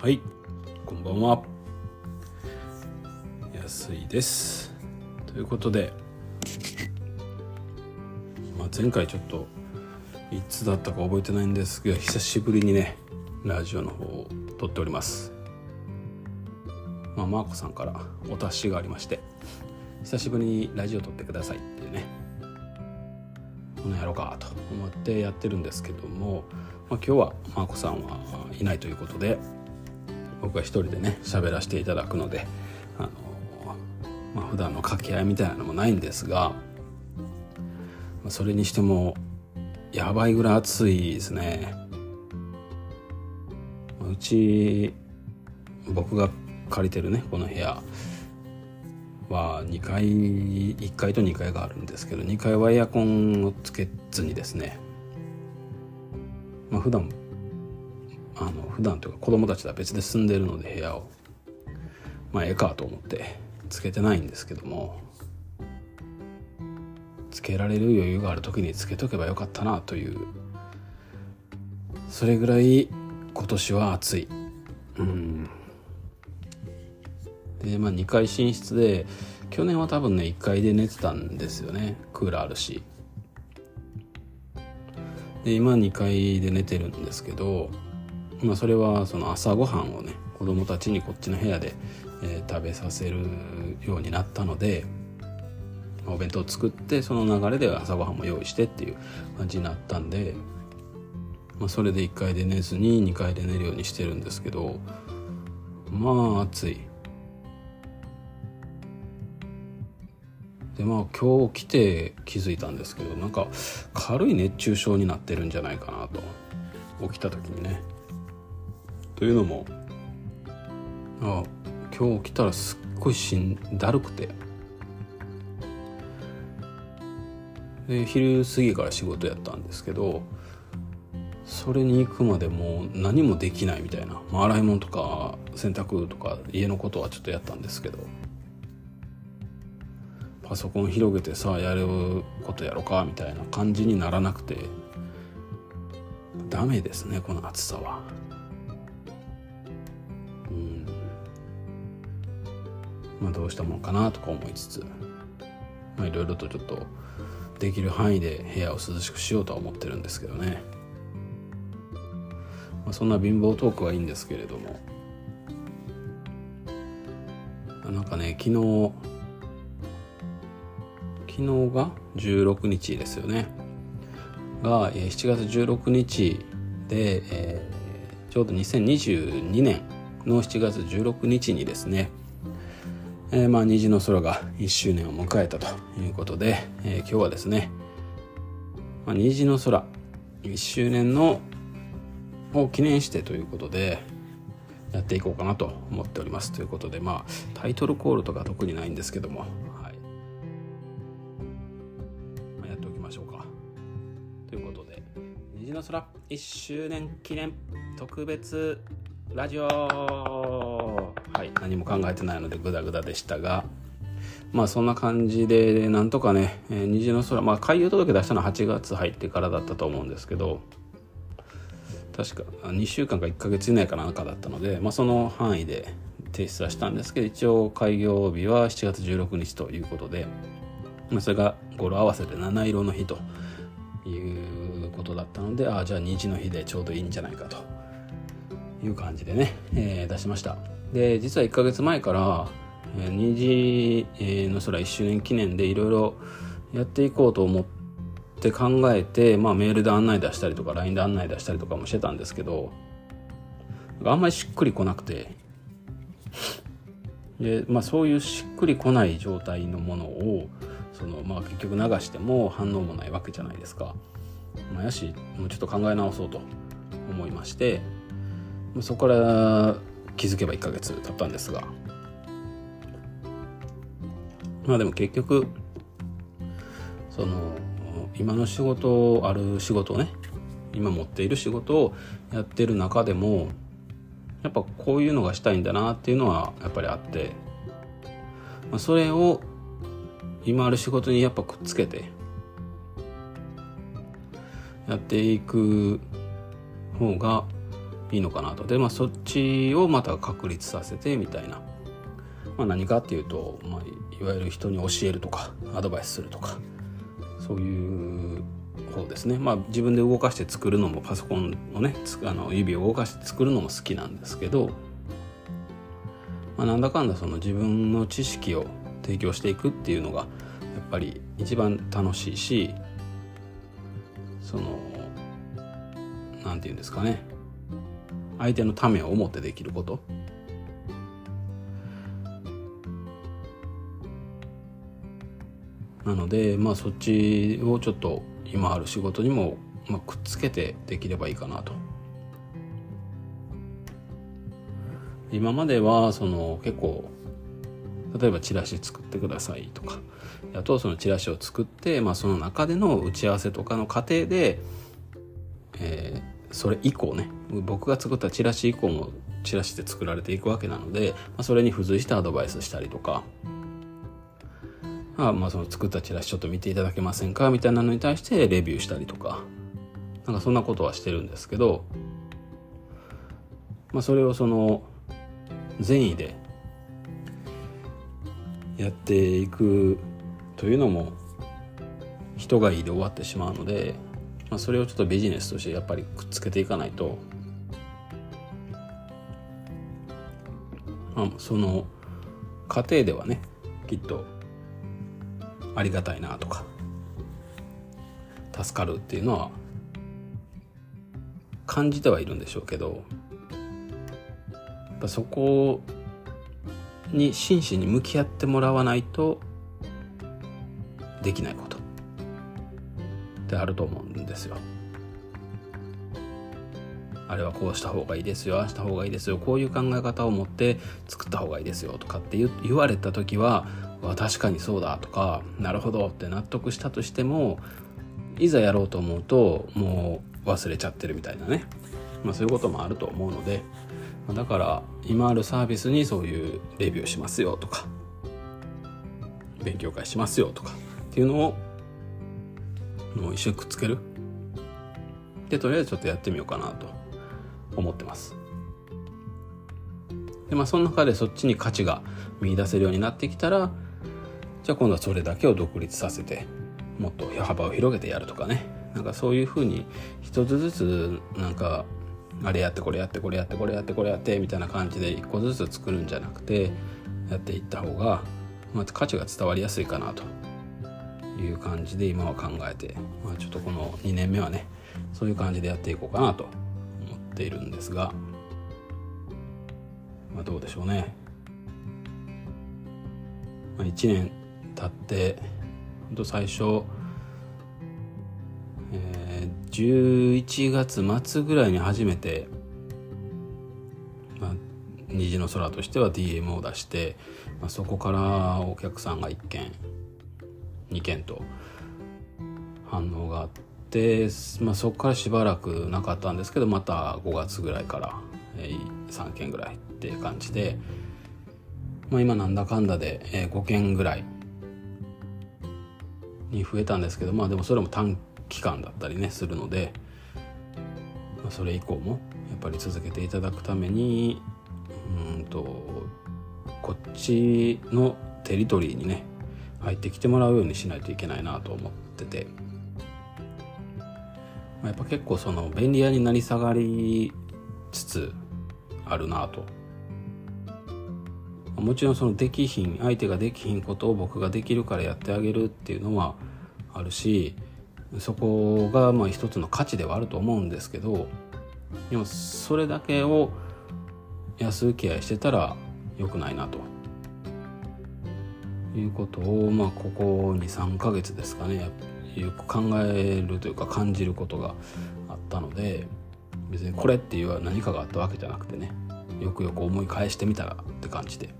はい。こんばんは。安いです。ということで、まあ、前回ちょっといつだったか覚えてないんですが久しぶりにねラジオの方を撮っております。まあマーコさんからお達しがありまして久しぶりにラジオ撮ってくださいっていうねこのやろうかと思ってやってるんですけども、まあ、今日はマーコさんはいないということで僕は一人でね喋らせていただくのであの、まあ、普段の掛け合いみたいなのもないんですが、それにしてもやばいぐらい暑いですね。うち僕が借りてるねこの部屋は2階1階と2階があるんですけど2階はエアコンをつけずにですねまあ普段あの普段というか子供たちとは別で住んでるので部屋を。まあええかと思ってつけてないんですけども。つけられる余裕がある時につけとけばよかったなという。それぐらい今年は暑い。うん。でまあ2階寝室で去年は多分ね1階で寝てたんですよね。クーラーあるし。で今2階で寝てるんですけどまあ、それはその朝ごはんをね子供たちにこっちの部屋で、えー、食べさせるようになったのでお弁当を作ってその流れで朝ごはんも用意してっていう感じになったんで、まあ、それで1階で寝ずに2階で寝るようにしてるんですけどまあ暑い。でまあ今日来て気づいたんですけどなんか軽い熱中症になってるんじゃないかなと。起きた時にね。というのもあ今日来たらすっごいしんだるくて。で昼過ぎから仕事やったんですけどそれに行くまでもう何もできないみたいな、まあ、洗い物とか洗濯とか家のことはちょっとやったんですけど。パソコン広げてさやることやろかみたいな感じにならなくて。ダメですねこの暑さは。まあ、どうしたもんかなとか思いつついろいろとちょっとできる範囲で部屋を涼しくしようとは思ってるんですけどね、まあ、そんな貧乏トークはいいんですけれどもなんかね昨日昨日が16日ですよね。が7月16日で、えー、ちょうど2022年の7月16日にですねえー、まあ虹の空が1周年を迎えたということで、えー、今日はですね、まあ、虹の空1周年のを記念してということでやっていこうかなと思っております。ということでまあタイトルコールとか特にないんですけども、はい。まあ、やっておきましょうか。ということで虹の空1周年記念特別ラジオはい。何も考えてないのでグダグダでしたがまあそんな感じでなんとかね、えー、虹の空まあ開業届出したのは8月入ってからだったと思うんですけど確か2週間か1ヶ月以内かなんかだったので、まあ、その範囲で提出はしたんですけど一応開業日は7月16日ということで、まあ、それが語呂合わせで七色の日ということだったのでああじゃあ虹の日でちょうどいいんじゃないかという感じでね、えー、出しました。で実は1ヶ月前から、えー、虹の空1周年記念でいろいろやっていこうと思って考えて、まあ、メールで案内出したりとか LINE で案内出したりとかもしてたんですけどあんまりしっくりこなくてで、まあ、そういうしっくりこない状態のものをその、まあ、結局流しても反応もないわけじゃないですか。まあ、やしもうちょっと考え直そうと思いましてそこから気づけば1ヶ月経ったんですが。まあでも結局その今の仕事ある仕事をね。今持っている仕事をやってる中でもやっぱこういうのがしたいんだなっていうのはやっぱりあって、まあ、それを今ある仕事にやっぱくっつけてやっていく方がいいのかなと。でまあそっちをまた確立させてみたいな、まあ、何かっていうと、まあ、いわゆる人に教えるとかアドバイスするとかそういう方ですね。まあ自分で動かして作るのもパソコンをねあの指を動かして作るのも好きなんですけど、まあ、なんだかんだその自分の知識を提供していくっていうのがやっぱり一番楽しいしその何て言うんですかね。相手のためを思ってできることなのでまあそっちをちょっと今ある仕事にも、まあ、くっつけてできればいいかなと。今まではその結構例えばチラシ作ってくださいとかあとそのチラシを作って、まあ、その中での打ち合わせとかの過程で、それ以降ね僕が作ったチラシ以降もチラシで作られていくわけなので、まあ、それに付随してアドバイスしたりとかあまあその作ったチラシちょっと見ていただけませんかみたいなのに対してレビューしたりとかなんかそんなことはしてるんですけど、まあ、それをその善意でやっていくというのも人がいいで終わってしまうので、まあ、それをちょっとビジネスとしてやっぱりくっつけていかないと、まあ、その過程ではねきっとありがたいなとか助かるっていうのは感じてはいるんでしょうけどやっぱそこに真摯に向き合ってもらわないとできないこと。ってあると思うんですよ。あれはこうした方がいいですよああした方がいいですよこういう考え方を持って作った方がいいですよとかって言われた時は確かにそうだとかなるほどって納得したとしてもいざやろうと思うともう忘れちゃってるみたいなね、まあ、そういうこともあると思うのでだから今あるサービスにそういうレビューしますよとか勉強会しますよとかっていうのをもう一緒にくっつける？でとりあえずちょっとやってみようかなと思ってます。でまあその中でそっちに価値が見出せるようになってきたらじゃあ今度はそれだけを独立させてもっと幅を広げてやるとかね。なんかそういうふうに一つずつなんかあれやってこれやってこれやってこれやってこれやってみたいな感じで一個ずつ作るんじゃなくてやっていった方が、まあ、価値が伝わりやすいかなと。いう感じで今は考えて、まあ、ちょっとこの2年目はねそういう感じでやっていこうかなと思っているんですが、まあ、どうでしょうね、まあ、1年経って本当最初11月末ぐらいに初めて、まあ、虹の空としては DM を出して、まあ、そこからお客さんが1件2件と反応があって、まあ、そこからしばらくなかったんですけどまた5月ぐらいから、えー、3件ぐらいっていう感じで、まあ、今なんだかんだで、えー、5件ぐらいに増えたんですけどまあでもそれも短期間だったりねするので、まあ、それ以降もやっぱり続けていただくためにうんとこっちのテリトリーにね入ってきてもらうようにしないといけないなと思ってて、まあ、やっぱ結構その便利屋になり下がりつつあるなと。もちろんそのできひん相手ができひんことを僕ができるからやってあげるっていうのはあるしそこがまあ一つの価値ではあると思うんですけどでもそれだけを安請け合いしてたら良くないなと。いうことをまあここ23ヶ月ですかねよく考えるというか感じることがあったので別にこれっていう何かがあったわけじゃなくてねよくよく思い返してみたらって感じで、ま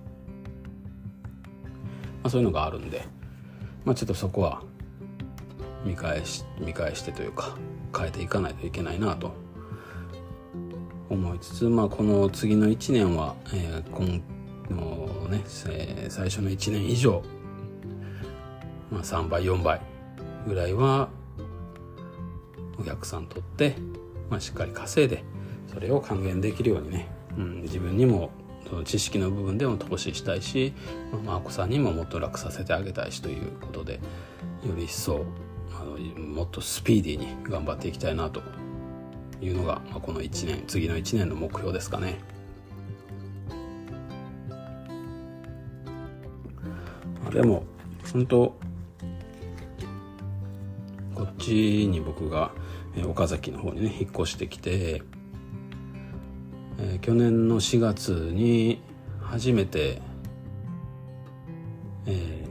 あ、そういうのがあるんで、まあ、ちょっとそこは見返し見返してというか変えていかないといけないなと思いつつ、まあ、この次の1年は、えー、今のね、えー、最初の1年以上、まあ、3倍4倍ぐらいはお客さんとって、まあ、しっかり稼いでそれを還元できるようにね、うん、自分にもその知識の部分でも投資したいし、まあ、お子さんにももっと楽させてあげたいしということでより一層あのもっとスピーディーに頑張っていきたいなというのが、まあ、この1年次の1年の目標ですかね。でも本当こっちに僕が岡崎の方にね引っ越してきて、えー、去年の4月に初めて、え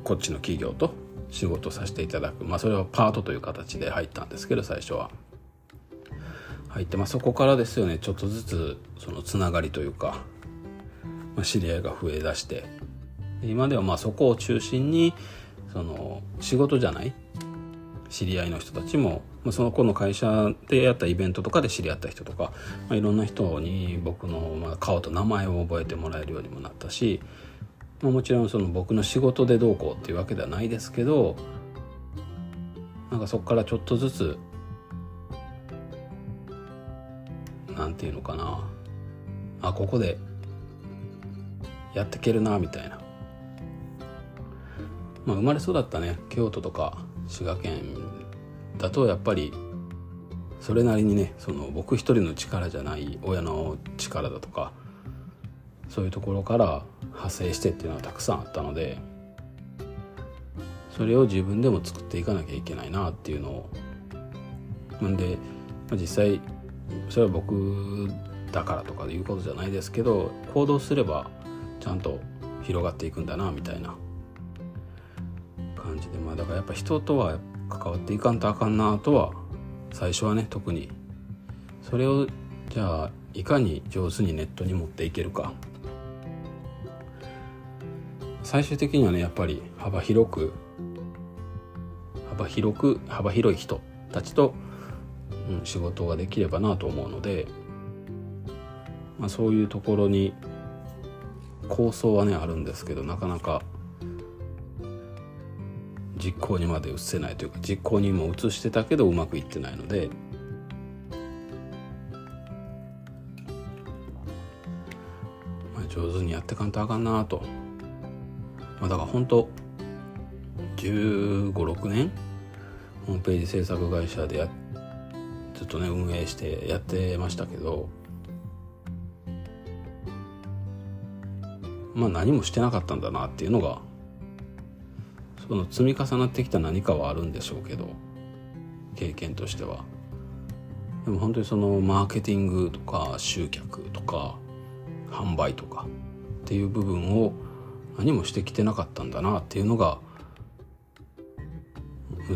ー、こっちの企業と仕事させていただく。まあそれはパートという形で入ったんですけど最初は。入って、まあ、そこからですよねちょっとずつそのつながりというか、知り合いが増えだして今ではまあそこを中心にその仕事じゃない知り合いの人たちも、まあ、その子の会社でやったイベントとかで知り合った人とか、まあ、いろんな人に僕のまあ顔と名前を覚えてもらえるようにもなったし、まあ、もちろんその僕の仕事でどうこうっていうわけではないですけどなんかそこからちょっとずつなんていうのかな。あここでやっていけるなみたいな、まあ、生まれ育ったね京都とか滋賀県だとやっぱりそれなりにねその僕一人の力じゃない親の力だとかそういうところから派生してっていうのはたくさんあったのでそれを自分でも作っていかなきゃいけないなっていうのをなんで、まあ、実際それは僕だからとかいうことじゃないですけど行動すればちゃんと広がっていくんだなみたいな。感じで。まあだからやっぱ人とは関わっていかんとあかんなとは最初はね特に。それをじゃあいかに上手にネットに持っていけるか。最終的にはねやっぱり幅広く幅広く幅広い人たちと、うん、仕事ができればなと思うので、まあ、そういうところに構想はねあるんですけどなかなか実行にまで移せないというか実行にも移してたけどうまくいってないのでまあ、上手にやってかんとあかんなと、まあ、だから本当1 5 6年ホームページ制作会社でやずっとね運営してやってましたけどまあ何もしてなかったんだなっていうのがその積み重なってきた何かはあるんでしょうけど経験としてはでも本当にそのマーケティングとか集客とか販売とかっていう部分を何もしてきてなかったんだなっていうのが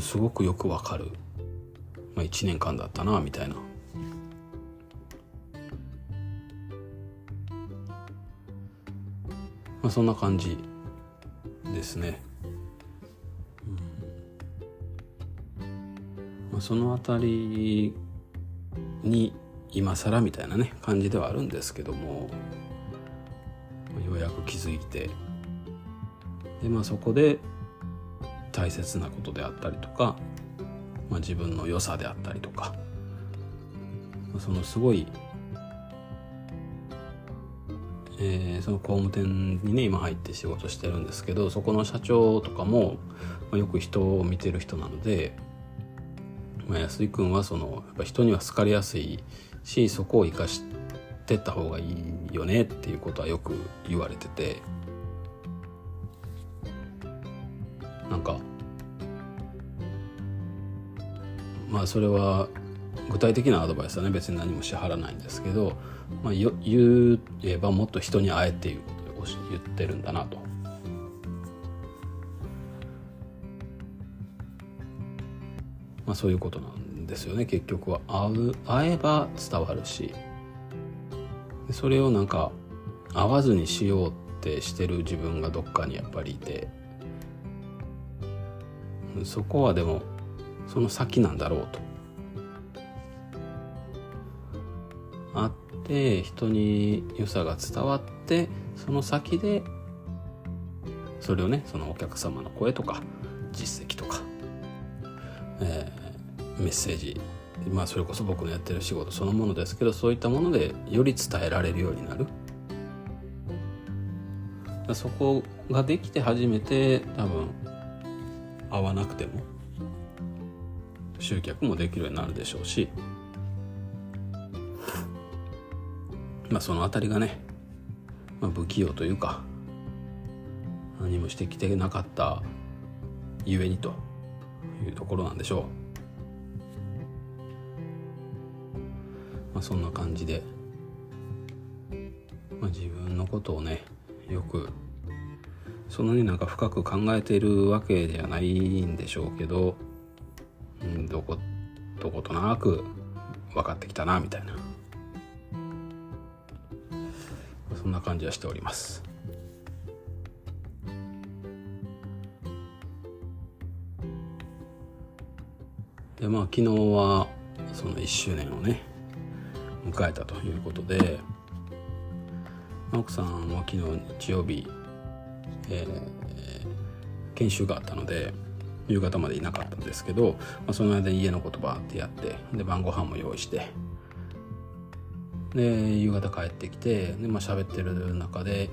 すごくよくわかる、まあ、1年間だったなみたいな。まあ、そんな感じですね。うんまあ、その辺りに今更みたいなね感じではあるんですけどもようやく気づいてで、まあ、そこで大切なことであったりとか、まあ、自分の良さであったりとかそのすごい、えー、その工務店にね今入って仕事してるんですけどそこの社長とかも、まあ、よく人を見てる人なのでまあ、安井君はそのやっぱ人には好かれやすいしそこを生かしてった方がいいよねっていうことはよく言われてて。なんかまあそれは具体的なアドバイスはね別に何も支払わないんですけど、まあ、言えばもっと人に会えっていうことで言ってるんだなと。まあ、そういうことなんですよね。結局は。会う会えば伝わるし。それをなんか会わずにしようってしてる自分がどっかにやっぱりいて。そこはでもその先なんだろうと。て人に良さが伝わってその先でそれをねそのお客様の声とか実績とか、えー、メッセージまあそれこそ僕のやってる仕事そのものですけどそういったものでより伝えられるようになる。そこができて初めて多分会わなくても集客もできるようになるでしょうしまあその辺りがね、まあ、不器用というか何もしてきてなかったゆえにというところなんでしょう、まあ、そんな感じで、まあ、自分のことをねよくそんなになんか深く考えているわけではないんでしょうけど、うん、どこどことなく分かってきたなみたいな。そんな感じはしております。でまあ昨日はその1周年をね迎えたということで奥さんは昨日日曜日、えー、研修があったので夕方までいなかったんですけど、まあ、その間家のことばってやってで晩ご飯も用意してで夕方帰ってきてで、まあ喋ってる中で、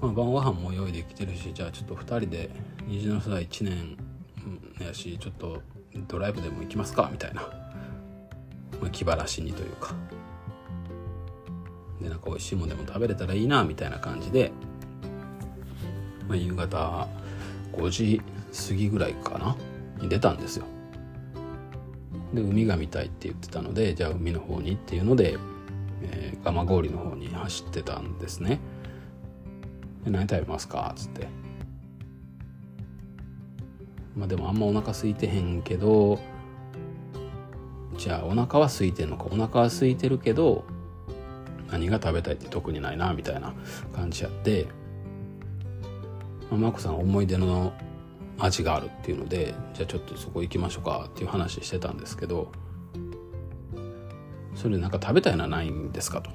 まあ、晩ご飯も用意できてるしじゃあちょっと2人で虹の世代1年やしちょっとドライブでも行きますかみたいな、まあ、気晴らしにというか。でなんか美味しいもんでも食べれたらいいなみたいな感じで、まあ、夕方5時過ぎぐらいかなに出たんですよ。で海が見たいって言ってたのでじゃあ海の方にっていうので、えー、蒲郡の方に走ってたんですね。で何食べますか？っつって。まあでもあんまお腹空いてへんけどじゃあお腹は空いてんのか？お腹は空いてるけど何が食べたいって特にないなみたいな感じやって、まあ、マコさん思い出の味があるっていうのでじゃあちょっとそこ行きましょうかっていう話してたんですけどそれなんか食べたいのはないんですかと。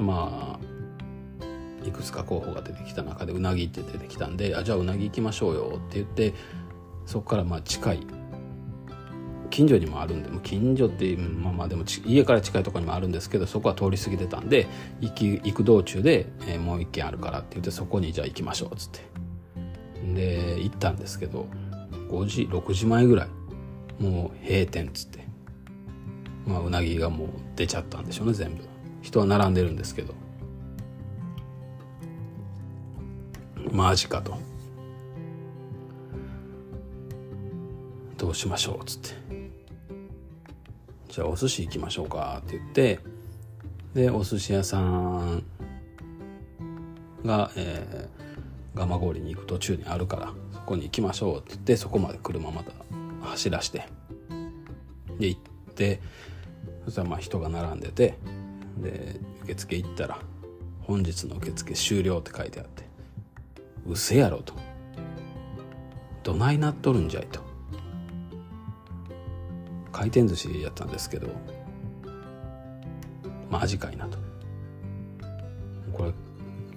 まあいくつか候補が出てきた中でうなぎって出てきたんであじゃあうなぎ行きましょうよって言ってそこからまあ近い。近所にもあるんで近所ってまあまあでも家から近いところにもあるんですけどそこは通り過ぎてたんで行き行く道中で、えー、もう一軒あるからって言ってそこにじゃあ行きましょうっつって。で行ったんですけど5時6時前ぐらい。もう閉店っつって。まあうなぎがもう出ちゃったんでしょうね全部。人は並んでるんですけど。マジかと。どうしましょうっつって。じゃあお寿司行きましょうかって言って。でお寿司屋さんが、えー、蒲郡に行く途中にあるからそこに行きましょうって言ってそこまで車また走らして。で行ってそしたらまあ人が並んでてで受付行ったら「本日の受付終了」って書いてあってうせやろと。どないなっとるんじゃいと。回転寿司やったんですけどマジかいなと。これ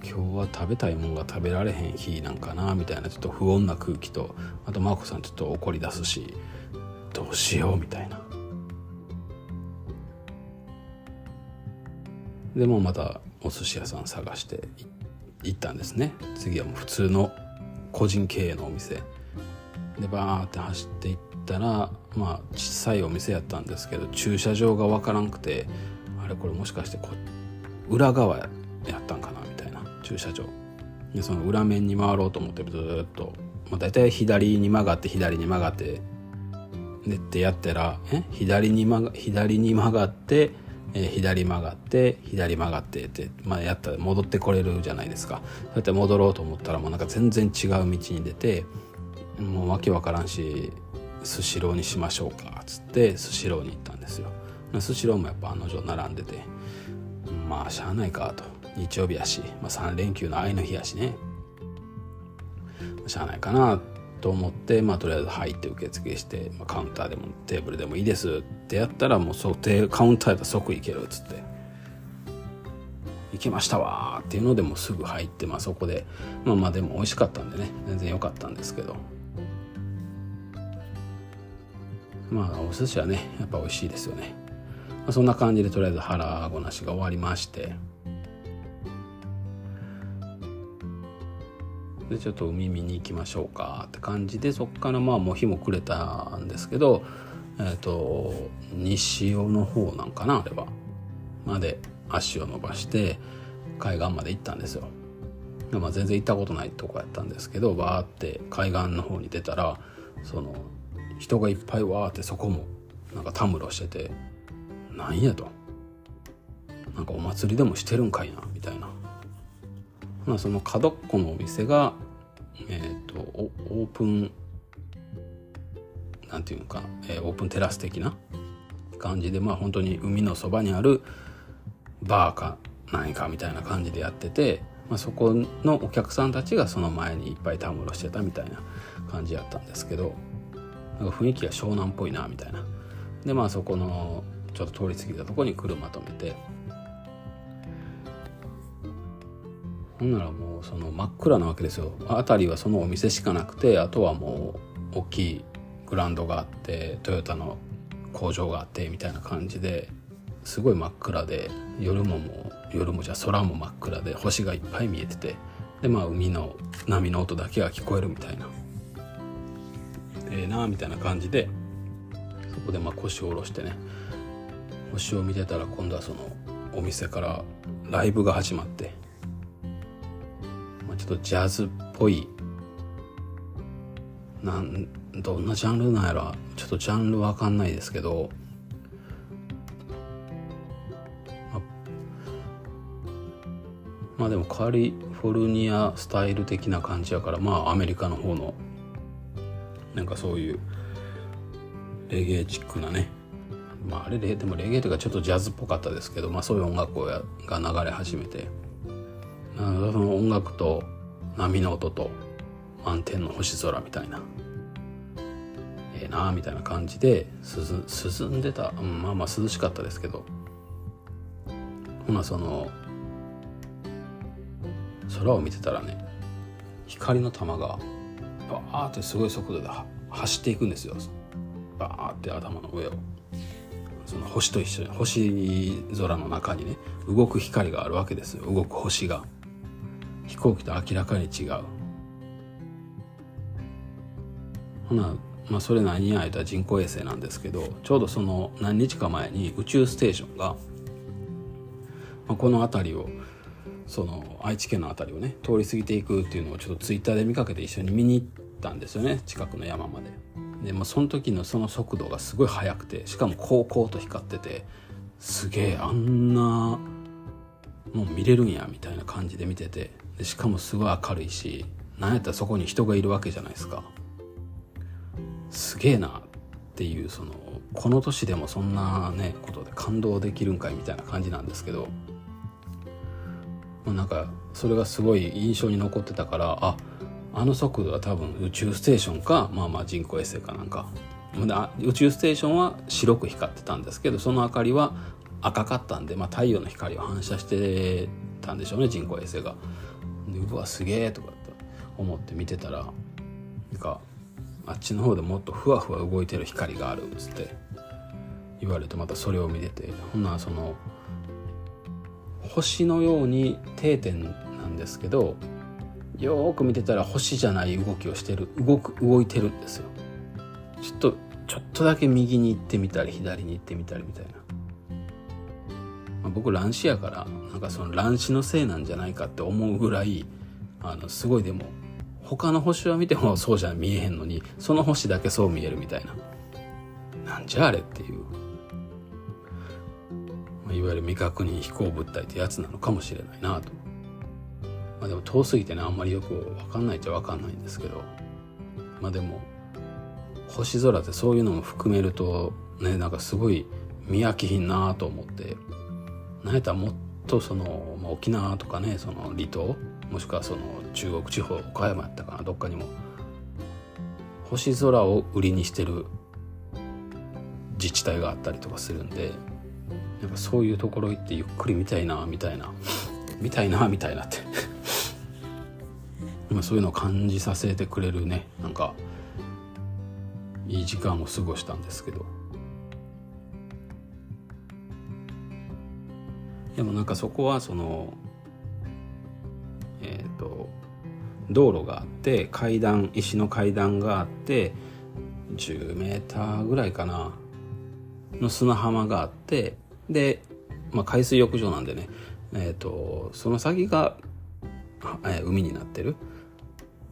今日は食べたいもんが食べられへん日なんかなみたいなちょっと不穏な空気とあと真子さんちょっと怒り出すしどうしようみたいな。でもまたお寿司屋さん探して行ったんですね。次はもう普通の個人経営のお店。でバーって走っていったらまあ小さいお店やったんですけど駐車場が分からんくてあれこれもしかしてこ裏側やったんかなみたいな。駐車場。でその裏面に回ろうと思ってずっと、まあ、大体左に曲がって左に曲がってでってやったらえ？左に曲が左に曲がってえ、左曲がって左曲がってって、まあ、やったら戻ってこれるじゃないですか。そうやって戻ろうと思ったらもうなんか全然違う道に出てもう訳わからんしスシローにしましょうかっつってスシローに行ったんですよ。スシローもやっぱ案の定並んでてまあしゃあないかと。日曜日やし、まあ、3連休の愛の日やしね。しゃあないかなってと思って、まあ、とりあえず入って受付して、まあ、カウンターでもテーブルでもいいですってやったらもうそカウンターやったら即行けるっつって「行きましたわ」っていうのでもうすぐ入って、まあ、そこでまあまあでも美味しかったんでね全然良かったんですけどまあお寿司はねやっぱ美味しいですよね、まあ、そんな感じでとりあえず腹ごなしが終わりましてでちょっと海見に行きましょうか。って感じでそっからまあもう日も暮れたんですけどえっ、ー、と西尾の方なんかなあれは。まで足を伸ばして海岸まで行ったんですよ。まあ、全然行ったことないとこやったんですけどバーって海岸の方に出たらその人がいっぱいわーってそこもなんかたむろしててなんやと。なんかお祭りでもしてるんかいなみたいな、まあ、その角っこのお店がえっ、ー、とオープンなんていうのか、えー、オープンテラス的な感じでまあ本当に海のそばにあるバーか何かみたいな感じでやってて、まあ、そこのお客さんたちがその前にいっぱいたむろしてたみたいな感じやったんですけどなんか雰囲気が湘南っぽいなみたいな。でまあそこのちょっと通り過ぎたとこに車止めてほんならもうその真っ暗なわけですよ。辺りはそのお店しかなくてあとはもう大きいグラウンドがあってトヨタの工場があってみたいな感じですごい真っ暗で夜ももう夜もじゃあ空も真っ暗で星がいっぱい見えててでまあ海の波の音だけが聞こえるみたいな。ええー、なあみたいな感じでそこでまあ腰を下ろしてね星を見てたら今度はそのお店からライブが始まって、ちょっとジャズっぽい。なんどんなジャンルなんやらちょっとジャンルわかんないですけど。まあでもカリフォルニアスタイル的な感じやからまあアメリカの方のなんかそういうレゲエチックなね。まああれででもレゲエというかちょっとジャズっぽかったですけど、まあ、そういう音楽が流れ始めて。の音楽と波の音と満天の星空みたいな。ええー、なあみたいな感じで涼んでた、うん、まあまあ涼しかったですけど。ほなその空を見てたらね光の玉がバーってすごい速度で走っていくんですよ。バーって頭の上を。その星と一緒に星空の中にね動く光があるわけですよ。動く星が。飛行機と明らかに違うほなまあそれ何や言たら人工衛星なんですけどちょうどその何日か前に宇宙ステーションが、まあ、この辺りをその愛知県の辺りをね通り過ぎていくっていうのをちょっとツイッターで見かけて一緒に見に行ったんですよね近くの山まで。で、まあ、その時のその速度がすごい速くてしかもこうこうと光っててすげえあんなもう見れるんやみたいな感じで見ててでしかもすごい明るいしなんやったらそこに人がいるわけじゃないですかすげえなっていうそのこの年でもそんなねことで感動できるんかいみたいな感じなんですけどま、なんかそれがすごい印象に残ってたからああの速度は多分宇宙ステーションかまあまあ人工衛星かなんか宇宙ステーションは白く光ってたんですけどその明かりは赤かったんで、まあ、太陽の光を反射してたんでしょうね人工衛星が。うわすげえとかって思って見てたらなんかあっちの方でもっとふわふわ動いてる光があるっつって。言われてまたそれを見てて。ほんならその星のように定点なんですけどよく見てたら星じゃない動きをしてる動く動いてるんですよ。ちょっとちょっとだけ右に行ってみたり左に行ってみたりみたいな、まあ、僕乱視やからなんかその乱視のせいなんじゃないかって思うぐらいあのすごいでも他の星は見てもそうじゃ見えへんのにその星だけそう見えるみたいな。なんじゃあれっていう。まいわゆる未確認飛行物体ってやつなのかもしれないなと。まあでも遠すぎてねあんまりよく分かんないっちゃ分かんないんですけど。まあでも星空ってそういうのも含めるとねなんかすごい見飽きひんなと思って。何やったらもっとその、まあ、沖縄とかねその離島もしくはその中国地方岡山やったかなどっかにも星空を売りにしてる自治体があったりとかするんでやっぱそういうところ行ってゆっくり見たいなみたいな 見たいなみたいなって。まそういうのを感じさせてくれるねなんかいい時間を過ごしたんですけど。でもなんかそこはそのえっ、ー、と道路があって階段石の階段があって10メーターぐらいかなの砂浜があってで、まあ、海水浴場なんでね、えーと、その先が、えー、海になってる、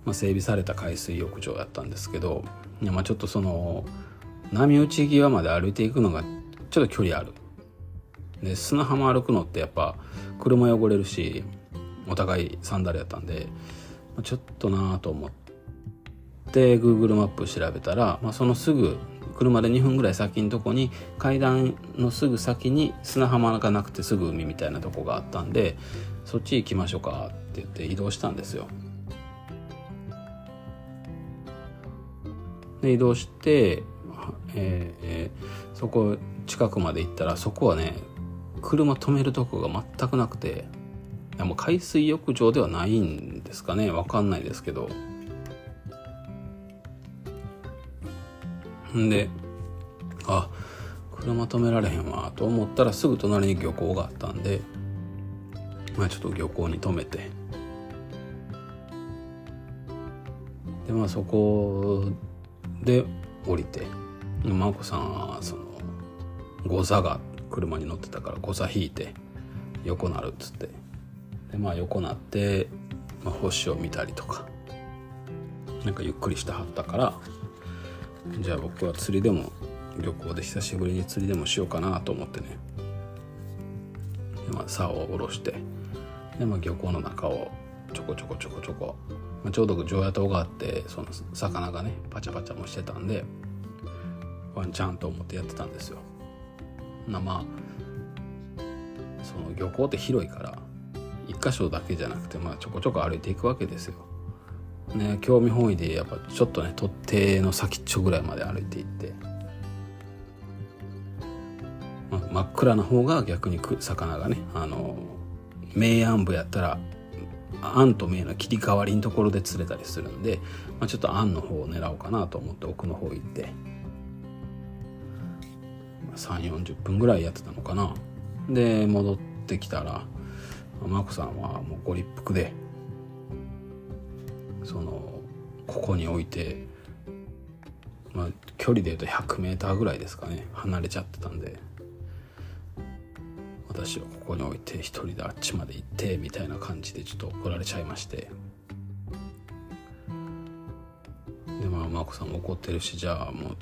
まあ、整備された海水浴場だったんですけど、まあ、ちょっとその波打ち際まで歩いていくのがちょっと距離ある。で砂浜歩くのってやっぱ車汚れるしお互いサンダルやったんでちょっとなあと思って Google マップ調べたら、まあ、そのすぐ車で2分ぐらい先のとこに階段のすぐ先に砂浜がなくてすぐ海みたいなとこがあったんでそっち行きましょうかって言って移動したんですよ。で移動して、えー、そこ近くまで行ったらそこはね車止めるとこが全くなくてもう海水浴場ではないんですかね。わかんないですけど。んであ車止められへんわと思ったらすぐ隣に漁港があったんでまあちょっと漁港に止めて。でまあそこで降りて。真央子さんはその誤差があって車に乗ってたから誤差引いて横なるっつって。でまあ横なって、まあ、星を見たりとかなんかゆっくりしてはったからじゃあ僕は釣りでも旅行で久しぶりに釣りでもしようかなと思ってね。で、まあ、竿を下ろしてで、まあ、漁港の中をちょこちょこちょこちょこ、まあ、ちょうど常夜灯があってその魚がねパチャパチャもしてたんでワンチャンと思ってやってたんですよ。まあその漁港って広いから一箇所だけじゃなくてまあちょこちょこ歩いていくわけですよ。ね興味本位でやっぱちょっとね取っ手の先っちょぐらいまで歩いていって、まあ、真っ暗な方が逆に魚がねあの明暗部やったら暗と明の切り替わりのところで釣れたりするんで、まあ、ちょっと暗の方を狙おうかなと思って奥の方行って。3 4 0分ぐらいやってたのかな。で戻ってきたら眞子さんはもうご立腹でそのここに置いて、まあ、距離で言うと 100m ぐらいですかね。離れちゃってたんで。私はここに置いて一人であっちまで行ってみたいな感じでちょっと怒られちゃいまして。でまあ眞子さんも怒ってるしじゃあもう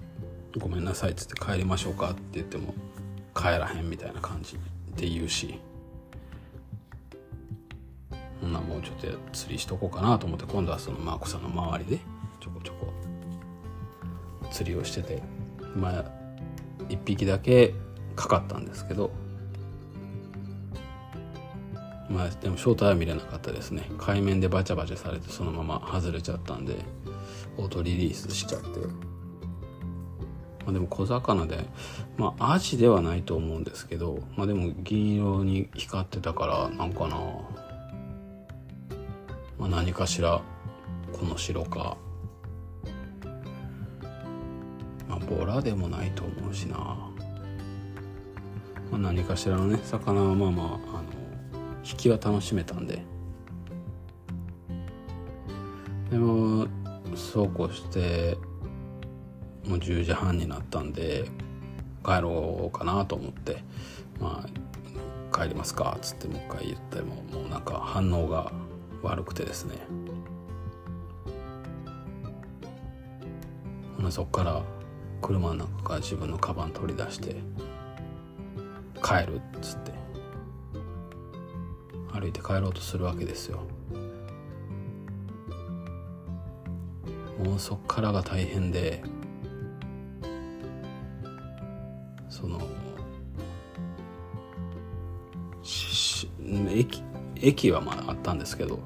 ごめんなさい」っつって「帰りましょうか」って言っても「帰らへん」みたいな感じで言うしほんなもうちょっと釣りしとこうかなと思って今度はそのマークさんの周りでちょこちょこ釣りをしててまあ1匹だけかかったんですけどまあでも正体は見れなかったですね海面でバチャバチャされてそのまま外れちゃったんでオートリリースしちゃって。まあ、でも小魚でまあアジではないと思うんですけどまあでも銀色に光ってたからなんかな、まあ、何かしらこの白か。まあボラでもないと思うしな、まあ、何かしらのね魚はまあまああの引きは楽しめたんで。でもそうこうしてもう10時半になったんで帰ろうかなと思ってまあ帰りますかっつってもう一回言ってももうなんか反応が悪くてですね。そっから車の中から自分のカバン取り出して帰るっつって。歩いて帰ろうとするわけですよ。もうそっからが大変でその駅駅はまああったんですけど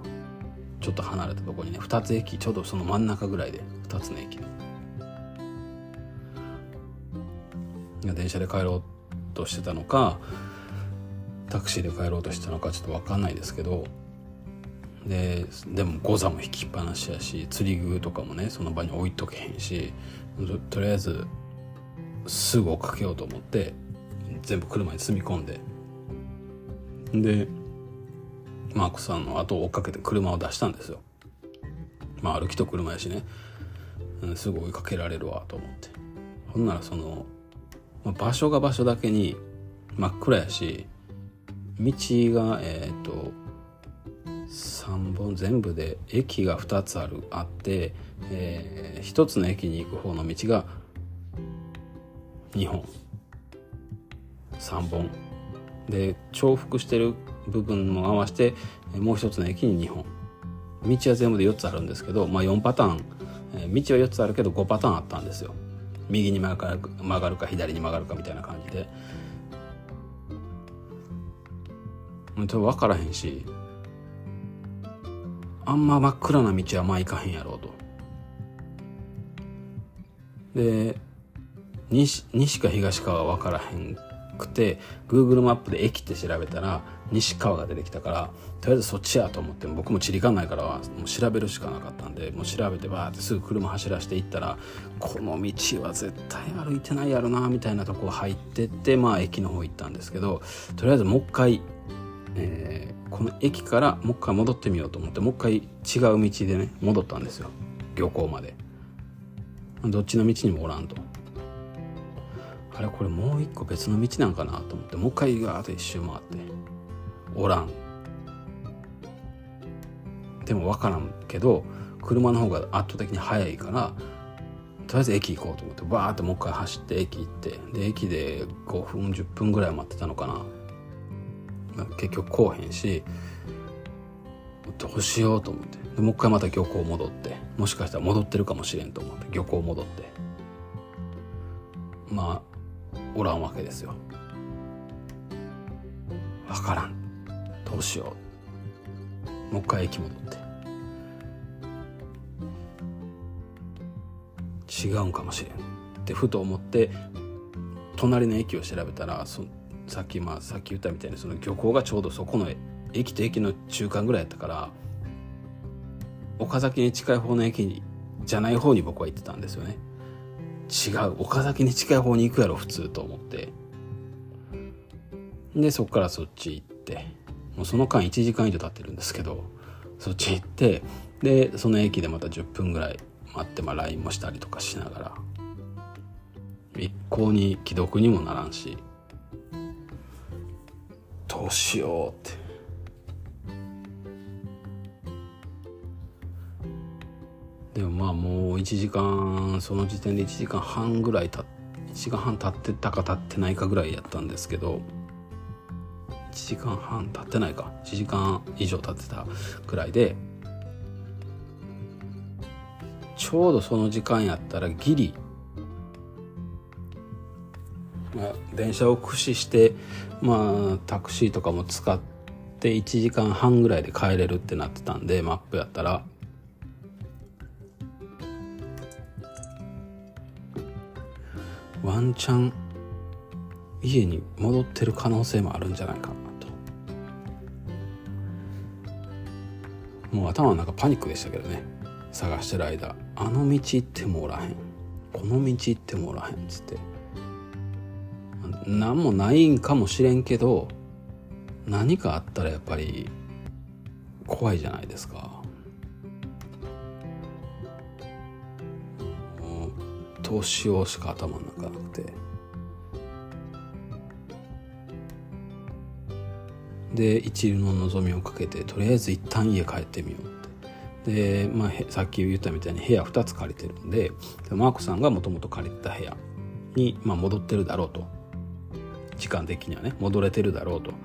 ちょっと離れたところにね2つ駅ちょうどその真ん中ぐらいで2つの駅電車で帰ろうとしてたのかタクシーで帰ろうとしてたのかちょっと分かんないですけどででもゴザも引きっぱなしやし釣り具とかもねその場に置いとけへんしととりあえずすぐ追っかけようと思って全部車に積み込んで。でマークさんの後を追っかけて車を出したんですよ。まあ歩きと車やしね、うん、すぐ追いかけられるわと思って。ほんならその、ま、場所が場所だけに真っ暗やし道がえっ、と3本全部で駅が2つあるあって、えー、1つの駅に行く方の道が2本。3本。で重複してる部分も合わせてもう一つの駅に2本。道は全部で4つあるんですけど、まあ、4パターン、え、道は4つあるけど5パターンあったんですよ。右に曲がるか左に曲がるかみたいな感じで。ちょ分からへんしあんま真っ暗な道はまあ行かへんやろうと。で西西か東かは分からへんくて Google マップで駅って調べたら西川が出てきたからとりあえずそっちやと思って僕も地理関内からはもう調べるしかなかったんでもう調べてバーってすぐ車走らせていったらこの道は絶対歩いてないやろなみたいなとこ入ってってまあ駅の方行ったんですけどとりあえずもう一回、えー、この駅からもう一回戻ってみようと思ってもう一回違う道でね戻ったんですよ。漁港まで。どっちの道にもおらんと。あれこれもう一個別の道なんかなと思ってもう一回ガーッと一周回って。おらん。でも分からんけど車の方が圧倒的に速いからとりあえず駅行こうと思ってバーってもう一回走って駅行ってで駅で5分10分ぐらい待ってたのかな。結局来おへんしどうしようと思って。でもう一回また漁港戻ってもしかしたら戻ってるかもしれんと思って漁港戻って。まあおらんわけですよ。分からん。どうしよう。もう一回駅戻って。違うんかもしれん。ってふと思って隣の駅を調べたらそさっきまあさっき言ったみたいにその漁港がちょうどそこの駅と駅の中間ぐらいやったから岡崎に近い方の駅じゃない方に僕は行ってたんですよね。違う。岡崎に近い方に行くやろ普通と思って。でそっからそっち行って。もうその間1時間以上経ってるんですけどそっち行ってでその駅でまた10分ぐらい待って、まあ、LINE もしたりとかしながら。一向に既読にもならんし。どうしようって。でもまあもう1時間その時点で1時間半ぐらいた1時間半経ってたか経ってないかぐらいやったんですけど1時間半経ってないか。1時間以上経ってたぐらいでちょうどその時間やったらギリ、まあ、電車を駆使してまあタクシーとかも使って1時間半ぐらいで帰れるってなってたんでマップやったら。ワンチャン家に戻ってる可能性もあるんじゃないかなと。もう頭の中パニックでしたけどね。探してる間。あの道行ってもおらへん。この道行ってもおらへんっつって。何もないんかもしれんけど何かあったらやっぱり怖いじゃないですか。どうしようしか頭の中なくて。で一流の望みをかけてとりあえず一旦家帰ってみようって。で、まあ、さっき言ったみたいに部屋2つ借りてるんでマークさんがもともと借りてた部屋に、まあ、戻ってるだろうと。時間的にはね戻れてるだろうと、ま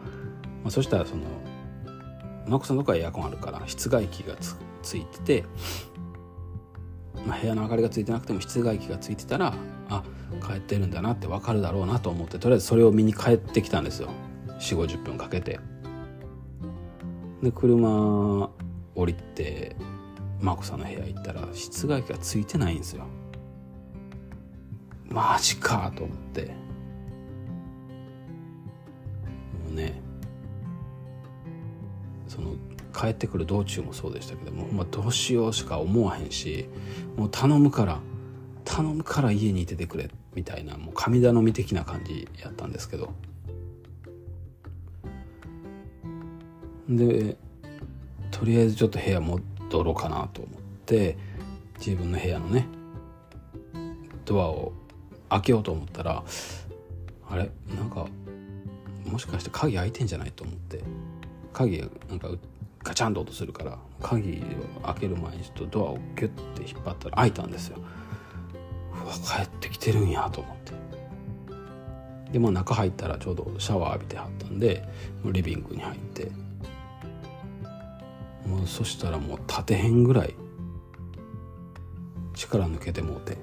あ、そしたらそのマークさんのとこはエアコンあるから室外機がつついててまあ、部屋の明かりがついてなくても室外機がついてたらあ帰ってるんだなって分かるだろうなと思ってとりあえずそれを見に帰ってきたんですよ。4 5 0分かけて。で車降りて眞子さんの部屋行ったら室外機がついてないんですよ。マジかと思って。もうねその帰ってくる道中もそうでしたけども、まあ、どうしようしか思わへんしもう頼むから頼むから家にいててくれみたいなもう神頼み的な感じやったんですけど。でとりあえずちょっと部屋戻ろうかなと思って自分の部屋のねドアを開けようと思ったらあれなんかもしかして鍵開いてんじゃないと思って鍵なんかガチャンと音するから鍵を開ける前にちょっとドアをギュッて引っ張ったら開いたんですよ。うわ帰ってきてるんやと思って。でまあ中入ったらちょうどシャワー浴びてはったんでリビングに入って。もうそしたらもう立てへんぐらい力抜けてもうて。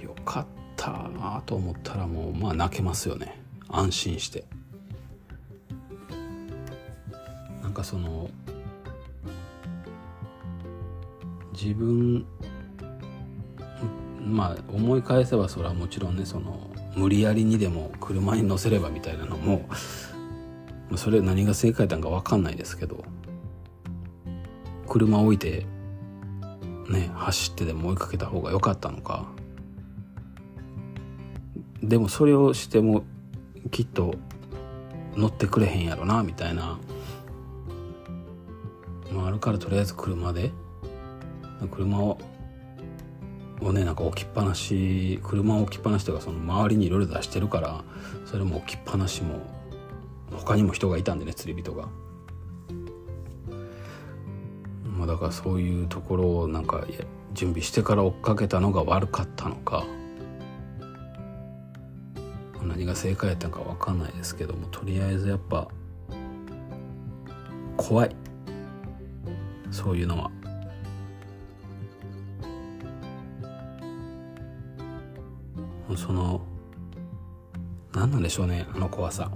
よかったと思ったらもうまあ泣けますよね。安心して。かその自分まあ思い返せばそれはもちろんねその無理やりにでも車に乗せればみたいなのもそれ何が正解なんか分かんないですけど車を置いてね走ってでも追いかけた方が良かったのか。でもそれをしてもきっと乗ってくれへんやろなみたいな、あ、るからとりあえず車で。車ををねなんか置きっぱなし車を置きっぱなしとかその周りにいろいろ出してるからそれも置きっぱなしも他にも人がいたんでね釣り人が。まあ、だからそういうところをなんか準備してから追っかけたのが悪かったのか。何が正解やったのか分かんないですけどもとりあえずやっぱ怖い。そういうのは。その何なんでしょうねあの怖さ。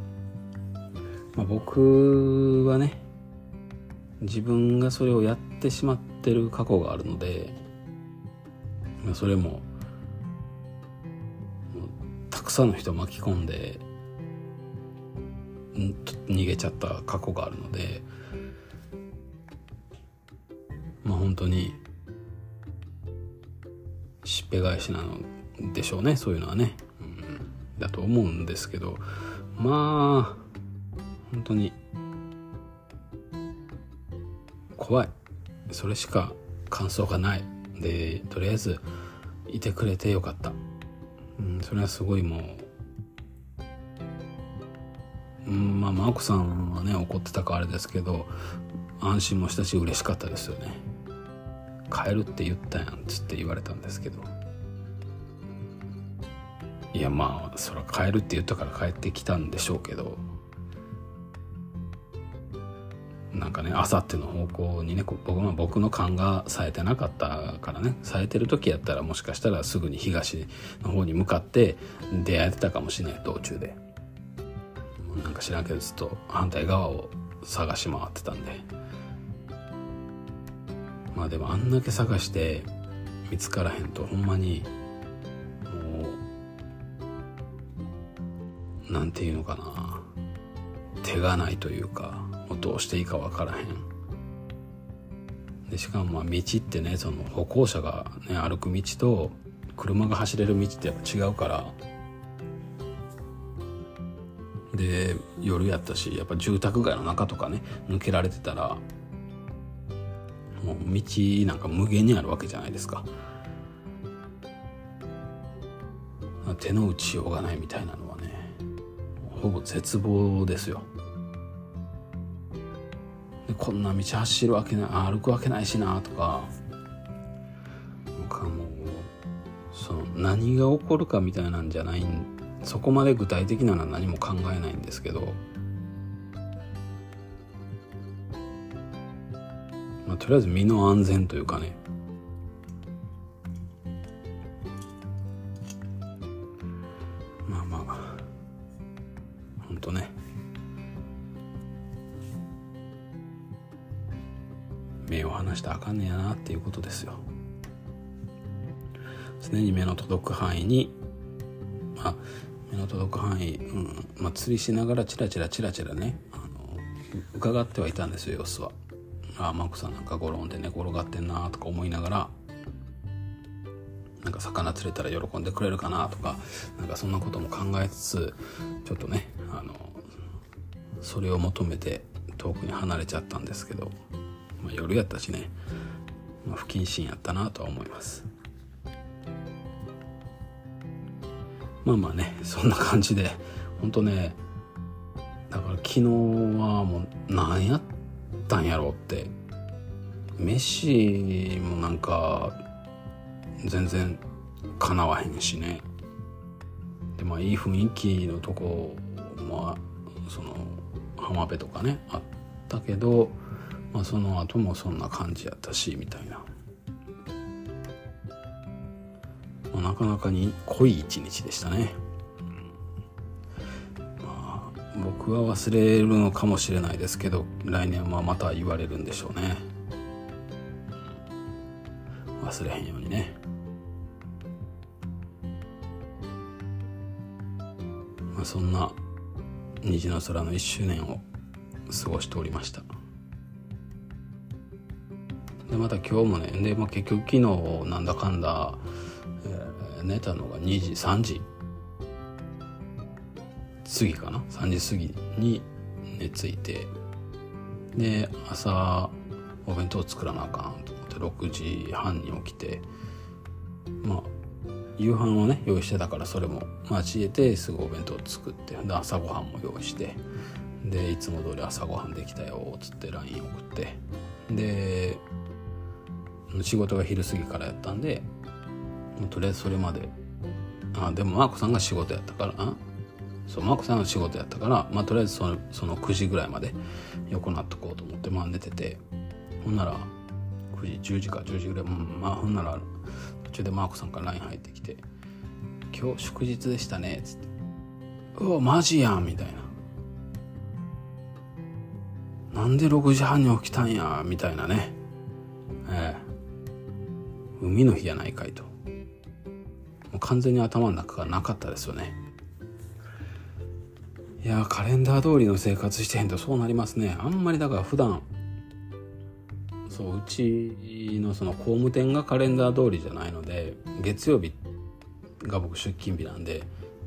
まあ、僕はね自分がそれをやってしまってる過去があるので、まあ、それもたくさんの人を巻き込んでん逃げちゃった過去があるのでまあ本当にしっぺ返しなのでしょうねそういうのはね、うん、だと思うんですけどまあ本当に怖い。それしか感想がない。でとりあえずいてくれてよかった、うん、それはすごいもう、うん、まあ真子さんはね怒ってたかあれですけど安心もしたし嬉しかったですよね。帰るって言ったやんつって言われたんですけど。いやまあそら帰るって言ったから帰ってきたんでしょうけど。なんかねあさっての方向にね僕は僕の勘が冴えてなかったからね。冴えてる時やったらもしかしたらすぐに東の方に向かって出会えてたかもしれない道中で。なんか知らんけどずっと反対側を探し回ってたんで。まあでもあんだけ探して見つからへんとほんまにもうなんていうのかな手がないというかどうしていいか分からへん。でしかもまあ道ってねその歩行者が、ね、歩く道と車が走れる道ってやっぱ違うからで夜やったしやっぱ住宅街の中とかね抜けられてたらもう道なんか無限にあるわけじゃないですか。手の打ちようがないみたいなのはねほぼ絶望ですよ。こんな道走るわけない歩くわけないしなとかなんかもうその何が起こるかみたいなんじゃないそこまで具体的なのは何も考えないんですけど、まあ、とりあえず身の安全というかね。まあまあほんとね。目を離したらあかんねやなっていうことですよ。常に目の届く範囲にまあ目の届く範囲、うんまあ、釣りしながらチラチラチラチラねあの伺ってはいたんですよ様子は。ああマコさんなんかゴロンで寝転がってんなとか思いながらなんか魚釣れたら喜んでくれるかなとかなんかそんなことも考えつつちょっとねあのそれを求めて遠くに離れちゃったんですけど、まあ、夜やったしね、まあ、不謹慎やったなとは思います。まあまあねそんな感じで本当ねだから昨日はもう何やってたんやろうって。飯もなんか全然かなわへんしね。でまあいい雰囲気のとこもその浜辺とかねあったけど、まあ、その後もそんな感じやったしみたいな、まあ、なかなかに濃い一日でしたね、僕は忘れるのかもしれないですけど来年はまた言われるんでしょうね。忘れへんようにね。まあ、そんな虹の空の1周年を過ごしておりました。でまた今日もねで、まあ、結局昨日なんだかんだ、えー、寝たのが2時3時。過ぎかな？3時過ぎに寝ついてで朝お弁当作らなあかんと思って6時半に起きてまあ夕飯をね用意してたからそれも交えてすぐお弁当作ってで朝ごはんも用意してでいつも通り朝ごはんできたよっつって LINE 送ってで仕事が昼過ぎからやったんでとりあえずそれまで。あでもマーコさんが仕事やったからあそうマーコさんが仕事やったからまあとりあえずそのその9時ぐらいまで横なっとこうと思ってまあ寝てて。ほんなら9時10時か10時ぐらいまあほんなら途中でマーコさんから LINE 入ってきて「今日祝日でしたね」っつって「うわマジやん」みたいな「なんで6時半に起きたんや」みたいなね。ええ。海の日やないかいと。もう完全に頭の中がなかったですよね。いやカレンダー通りの生活してへんとそうなりますね。あんまりだから普段そううちのその工務店がカレンダー通りじゃないので月曜日が僕出勤日なんで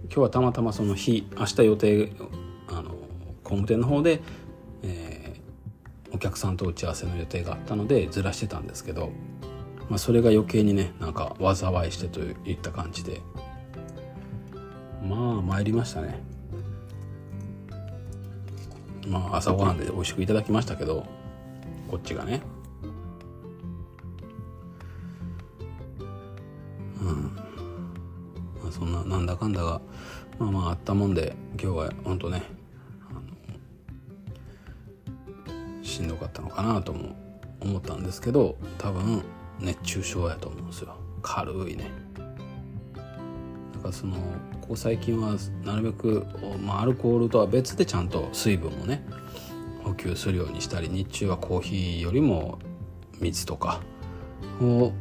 今日はたまたまその日明日予定あの工務店の方で、えー、お客さんと打ち合わせの予定があったのでずらしてたんですけど、まあ、それが余計にねなんか災いしてといった感じで。まあ参りましたね。まあ朝ごはんで美味しくいただきましたけどこっちがね。うん。まあそんななんだかんだがまあまああったもんで今日は本当ねしんどかったのかなとも思ったんですけど多分熱中症やと思うんですよ。軽いね。かそのここ最近はなるべく、まあ、アルコールとは別でちゃんと水分もね補給するようにしたり日中はコーヒーよりも水とかを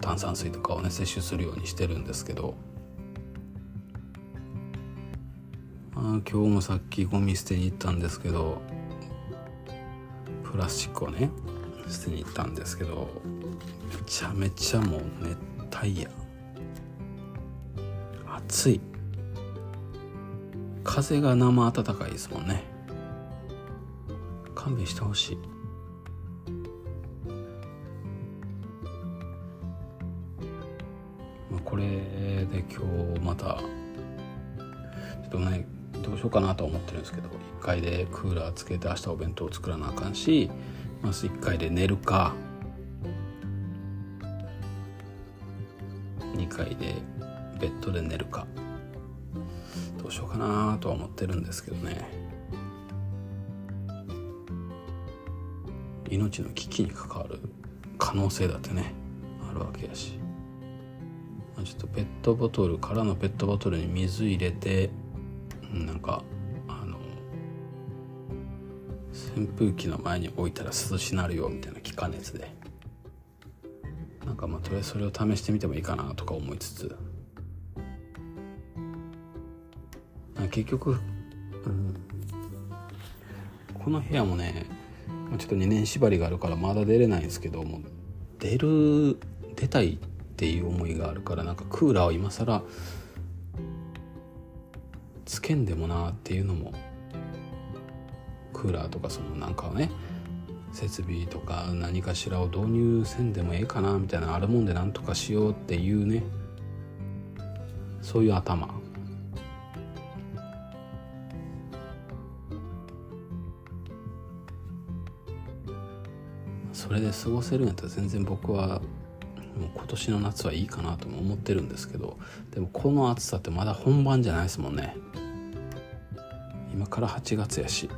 炭酸水とかをね摂取するようにしてるんですけどまあ今日もさっきゴミ捨てに行ったんですけどプラスチックをね捨てに行ったんですけどめちゃめちゃもう熱帯夜。暑い。風が生暖かいですもんね。勘弁してほしい。これで今日またちょっとねどうしようかなと思ってるんですけど1階でクーラーつけて明日お弁当作らなあかんしまず1階で寝るか。2階でベッドで寝るか。どうしようかなとは思ってるんですけどね。命の危機に関わる可能性だってねあるわけやし。ちょっとペットボトルからのペットボトルに水入れてなんかあの扇風機の前に置いたら涼しなるよみたいな気化熱で。なんかまあとりあえずそれを試してみてもいいかなとか思いつつ。結局、うん、この部屋もねちょっと2年縛りがあるからまだ出れないんですけども出る出たいっていう思いがあるからなんかクーラーを今更つけんでもなっていうのもクーラーとかそのなんかね設備とか何かしらを導入せんでもええかなみたいなあるもんでなんとかしようっていうねそういう頭。れで過ごせるんやったら全然僕はもう今年の夏はいいかなとも思ってるんですけどでもこの暑さってまだ本番じゃないですもんね。今から8月やし。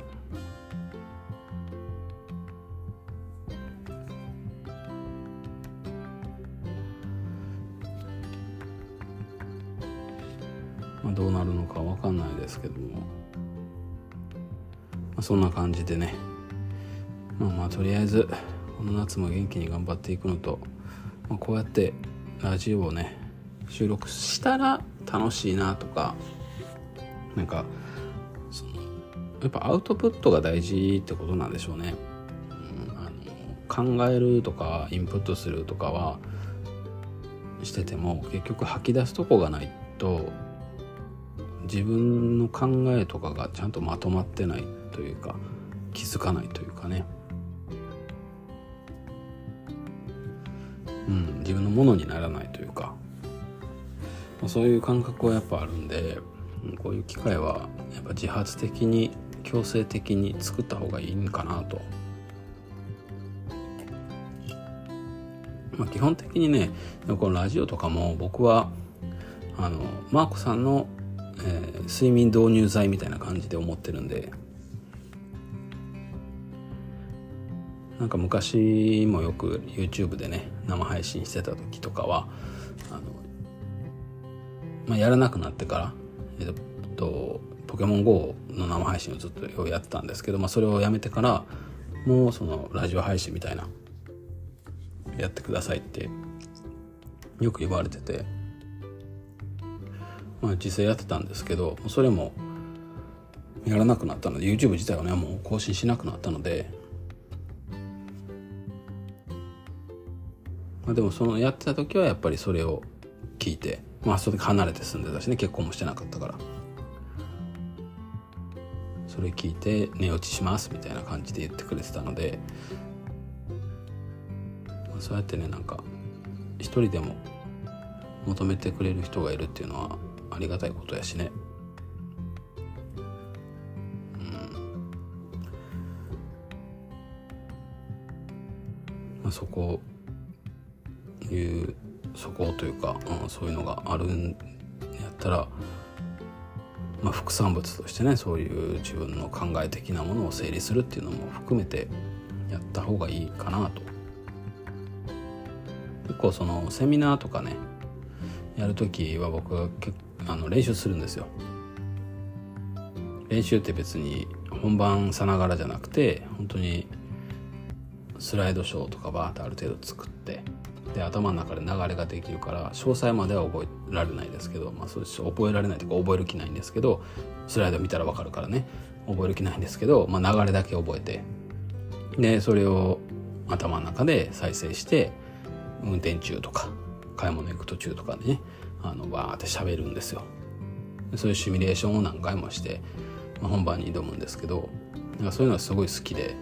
まあ、どうなるのか分かんないですけども、まあ、そんな感じでね。まあまあとりあえずこの夏も元気に頑張っていくのと、まあ、こうやってラジオをね収録したら楽しいなとかなんかそのやっぱアウトプットが大事ってことなんでしょうね、うん、あの考えるとかインプットするとかはしてても結局吐き出すとこがないと自分の考えとかがちゃんとまとまってないというか気づかないというかね。うん、自分のものにならないというか、まあ、そういう感覚はやっぱあるんで、こういう機会はやっぱ自発的に強制的に作った方がいいんかなと。まあ、基本的にねこのラジオとかも僕はあのマーコさんの、えー、睡眠導入剤みたいな感じで思ってるんでなんか昔もよく YouTube でね生配信してた時とかはあの、まあ、やらなくなってから、えっと、ポケモン GO の生配信をずっとやってたんですけど、まあ、それをやめてからもうそのラジオ配信みたいなやってくださいってよく言われてて、まあ、実際やってたんですけどそれもやらなくなったので YouTube 自体はねもう更新しなくなったのでまあ、でもそのやってた時はやっぱりそれを聞いてまあそれで離れて住んでたしね結婚もしてなかったから。それ聞いて寝落ちしますみたいな感じで言ってくれてたので、まあ、そうやってねなんか一人でも求めてくれる人がいるっていうのはありがたいことやしね。まあ、そこいうそこというか、うん、そういうのがあるんやったら、まあ、副産物としてねそういう自分の考え的なものを整理するっていうのも含めてやった方がいいかなと。結構そのセミナーとかねやる時は僕はあの練習するんですよ。練習って別に本番さながらじゃなくて本当にスライドショーとかバーってある程度作ってで頭の中で流れができるから詳細までは覚えられないですけど、まあ、そうです。覚えられないとか覚える気ないんですけどスライド見たら分かるからね。覚える気ないんですけど、まあ、流れだけ覚えてでそれを頭の中で再生して運転中とか買い物行く途中とかねあのバーって喋るんですよ。そういうシミュレーションを何回もして、まあ、本番に挑むんですけどなんかそういうのがすごい好きで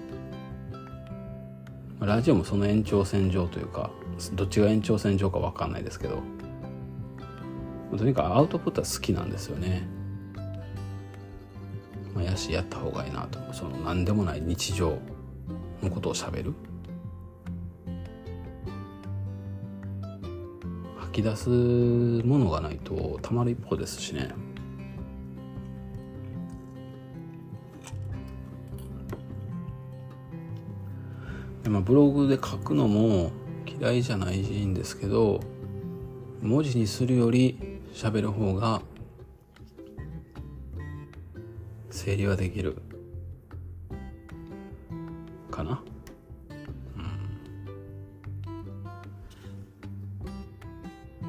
ラジオもその延長線上というかどっちが延長線上か分かんないですけどとにかくアウトプットは好きなんですよね。まあ、やしやった方がいいなとその何でもない日常のことをしゃべる吐き出すものがないとたまる一方ですしね。まあ、ブログで書くのも嫌いじゃないんですけど文字にするより喋る方が整理はできるかな、う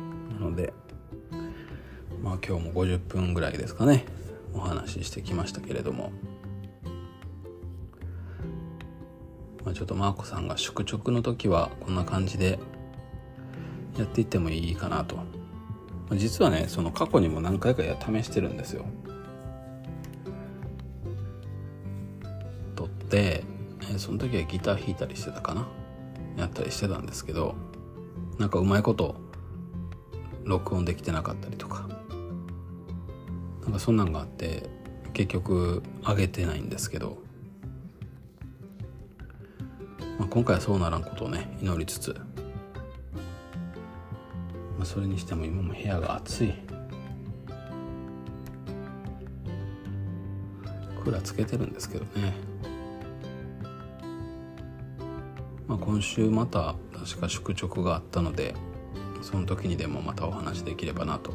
ん、なのでまあ今日も50分ぐらいですかね。お話ししてきましたけれども。まあ、ちょっとマーコさんが宿直の時はこんな感じでやっていってもいいかなと、まあ、実はねその過去にも何回か試してるんですよ。撮ってその時はギター弾いたりしてたかな。やったりしてたんですけどなんかうまいこと録音できてなかったりとか。なんかそんなんがあって結局上げてないんですけど、まあ、今回はそうならんことをね祈りつつ、まあ、それにしても今も部屋が暑い。クーラーつけてるんですけどね。まあ、今週また確か宿直があったのでその時にでもまたお話できればなと。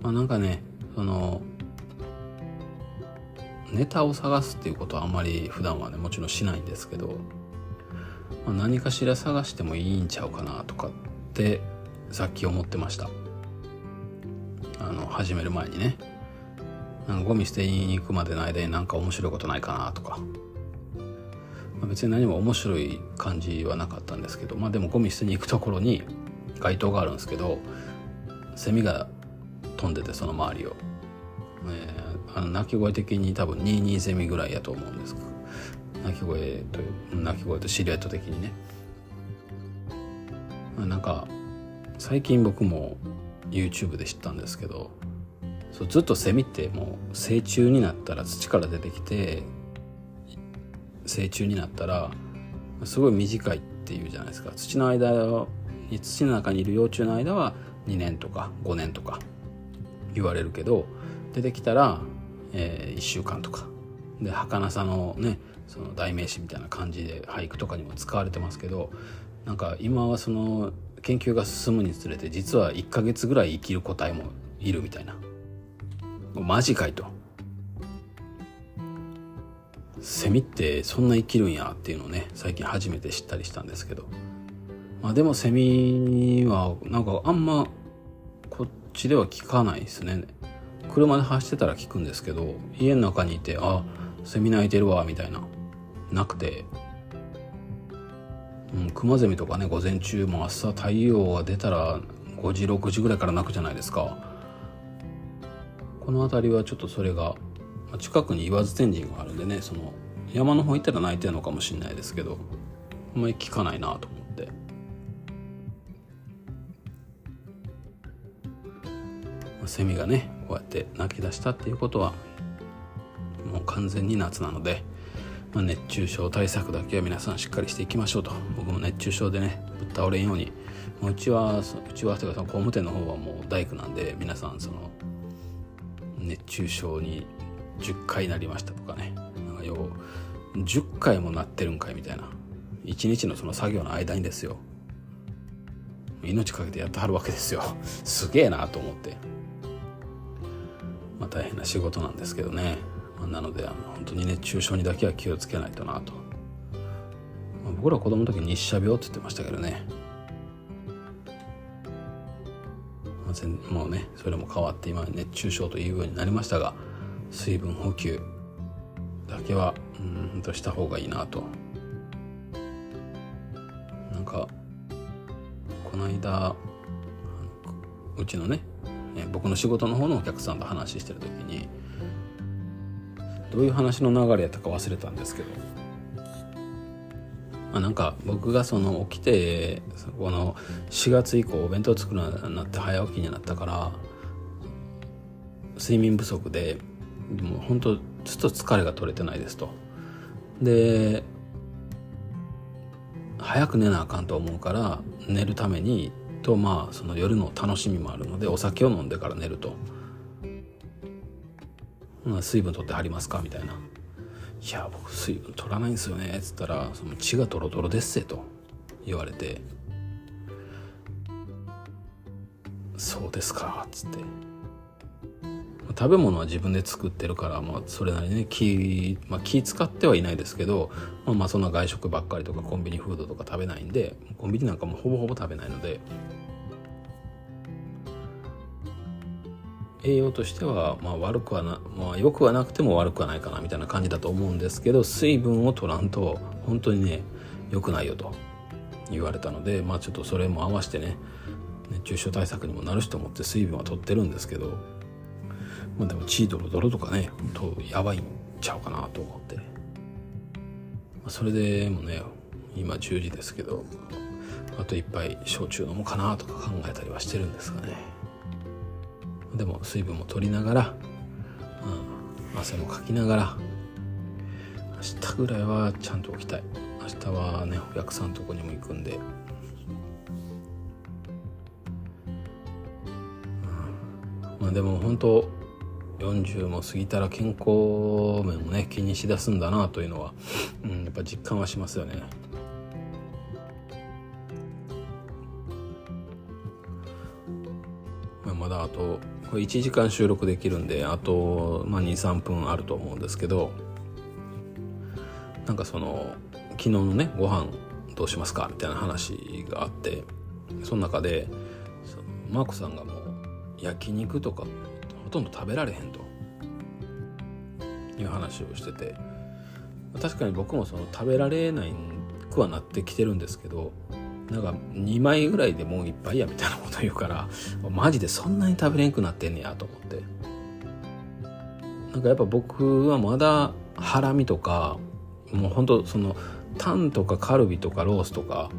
まあなんかねそのネタを探すっていうことはあんまり普段はねもちろんしないんですけど、まあ、何かしら探してもいいんちゃうかなとかってさっき思ってました。あの始める前にね。なんかゴミ捨てに行くまでの間になんか面白いことないかなとか、まあ、別に何も面白い感じはなかったんですけどまあでもゴミ捨てに行くところに街灯があるんですけどセミが飛んでてその周りを、え。ー、あの鳴き声的に多分22セミぐらいやと思うんです鳴き声という鳴き声とシルエット的にね、なんか最近僕も YouTube で知ったんですけどそうずっとセミってもう成虫になったら土から出てきて成虫になったらすごい短いっていうじゃないですか。土の間に土の中にいる幼虫の間は2年とか5年とか言われるけど出てきたら、えー、1週間とか。で儚さのねその代名詞みたいな感じで俳句とかにも使われてますけどなんか今はその研究が進むにつれて実は1ヶ月ぐらい生きる個体もいるみたいな。マジかいと。セミってそんな生きるんやっていうのをね最近初めて知ったりしたんですけど。まあでもセミはなんかあんまこっちでは聞かないですね。車で走ってたら聞くんですけど家の中にいてあセミ鳴いてるわみたいな。なくて。うん、クマゼミとかね午前中も朝太陽が出たら5時6時ぐらいから鳴くじゃないですか。この辺りはちょっとそれが近くに言わず天神があるんでねその山の方行ったら泣いてるのかもしれないですけどあんまり聞かないなと思って。セミがねこうやって泣き出したっていうことはもう完全に夏なので、まあ、熱中症対策だけは皆さんしっかりしていきましょうと。僕も熱中症でねぶっ倒れんようにもううちはうちはというか工務店の方はもう大工なんで皆さんその熱中症に10回なりましたとかねなんかよう10回もなってるんかいみたいな1日のその作業の間にですよ。命かけてやってはるわけですよ。すげえなと思って。まあ大変な仕事なんですけどね、まあ、なのであの本当に熱中症にだけは気をつけないとなと、まあ、僕ら子供の時日射病って言ってましたけどね。もうねそれも変わって今熱中症というようになりましたが水分補給だけはうんとした方がいいなと。なんかこの間うちのね僕の仕事の方のお客さんと話してる時にどういう話の流れやったか忘れたんですけどまあ、なんか僕がその起きてこの4月以降お弁当作るようになって早起きになったから睡眠不足でもう本当ずっと疲れが取れてないですと。で早く寝なあかんと思うから寝るためにとまあその夜の楽しみもあるのでお酒を飲んでから寝ると。水分取ってはりますか？みたいな。いや僕水分取らないんですよね」っつったら「その血がドロドロですせ」と。言われて「そうですか」っつって。食べ物は自分で作ってるから、まあ、それなりにね気,、まあ、気使ってはいないですけど、まあ、まあそんな外食ばっかりとかコンビニフードとか食べないんでコンビニなんかもほぼほぼ食べないので栄養としては、まあ、悪くはな、まあ、良くはなくても悪くはないかなみたいな感じだと思うんですけど水分を取らんと本当にね良くないよと言われたのでまあちょっとそれも合わせてね熱中症対策にもなるしと思って水分は取ってるんですけど、まあ、でも血ドロドロとかね本当やばいんちゃうかなと思って、まあ、それでもね今10時ですけどあと一杯焼酎飲もうかなとか考えたりはしてるんですがね。でも水分も取りながら、うん、汗もかきながら明日ぐらいはちゃんと起きたい。明日はねお客さんとこにも行くんで、まあでも本当40も過ぎたら健康面をね気にしだすんだなというのは、うん、やっぱ実感はしますよね。まあ、まだあとこれ1時間収録できるんであと、まあ、23分あると思うんですけどなんかその昨日のねご飯どうしますかみたいな話があってその中でそのマークさんがもう焼肉とかほとんど食べられへんと。いう話をしてて。確かに僕もその食べられないくはなってきてるんですけどなんか2枚ぐらいでもういっぱいやみたいなこと言うからマジでそんなに食べれんくなってんねやと思って。なんかやっぱ僕はまだハラミとかもうほんとそのタンとかカルビとかロースとか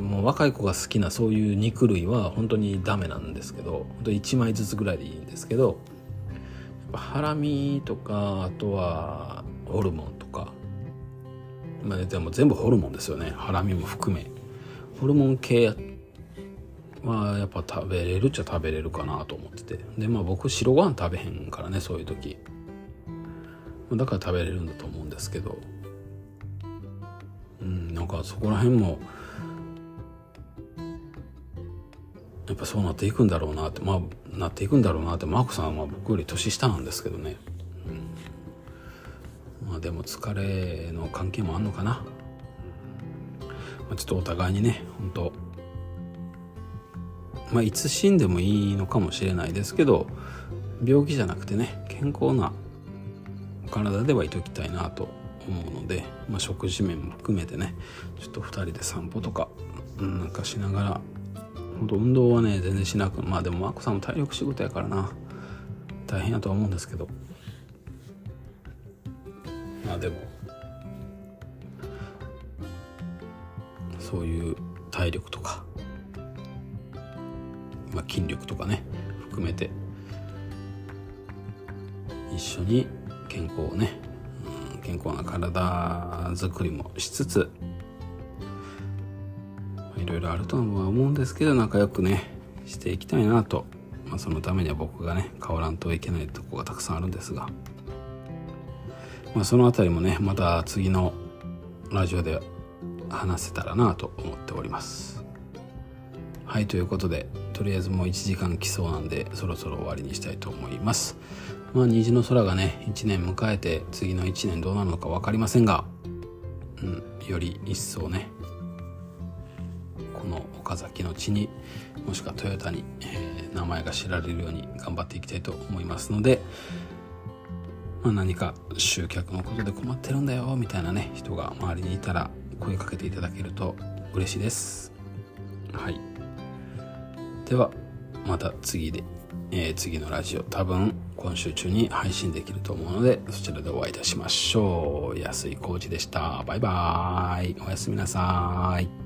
もう若い子が好きなそういう肉類は本当にダメなんですけど本当1枚ずつぐらいでいいんですけどハラミとかあとはホルモンとか、まあ、でも全部ホルモンですよね。ハラミも含め。ホルモン系はやっぱ食べれるっちゃ食べれるかなと思ってて。でまあ僕白ご飯食べへんからねそういう時。だから食べれるんだと思うんですけど。うんなんかそこら辺もやっぱそうなっていくんだろうなってまあなっていくんだろうなってマークさんは僕より年下なんですけどね、うん、まあでも疲れの関係もあんのかな、まあ、ちょっとお互いにね本当。まあいつ死んでもいいのかもしれないですけど病気じゃなくてね健康な体ではいときたいなと思うので、まあ、食事面も含めてねちょっと2人で散歩とかなんかしながら本当運動はね全然しなくまあでもマコさんも体力仕事やからな。大変やとは思うんですけど。まあでもそういう体力とか、まあ、筋力とかね含めて一緒に健康をね、健康な体づくりもしつついろいろあるとは思うんですけど仲良くねしていきたいなと、まあ、そのためには僕がね変わらんといけないとこがたくさんあるんですが、まあ、その辺りもねまた次のラジオで話せたらなと思っております。はいということでとりあえずもう1時間来そうなんでそろそろ終わりにしたいと思います。まあ虹の空がね1年迎えて次の1年どうなるのか分かりませんが、うん、より一層ね岡崎の地にもしくはトヨタに、えー、名前が知られるように頑張っていきたいと思いますので、まあ、何か集客のことで困ってるんだよみたいなね人が周りにいたら声かけていただけると嬉しいです。はい。ではまた次で、えー、次のラジオ多分今週中に配信できると思うのでそちらでお会いいたしましょう。安井浩二でした。バイバーイ。おやすみなさい。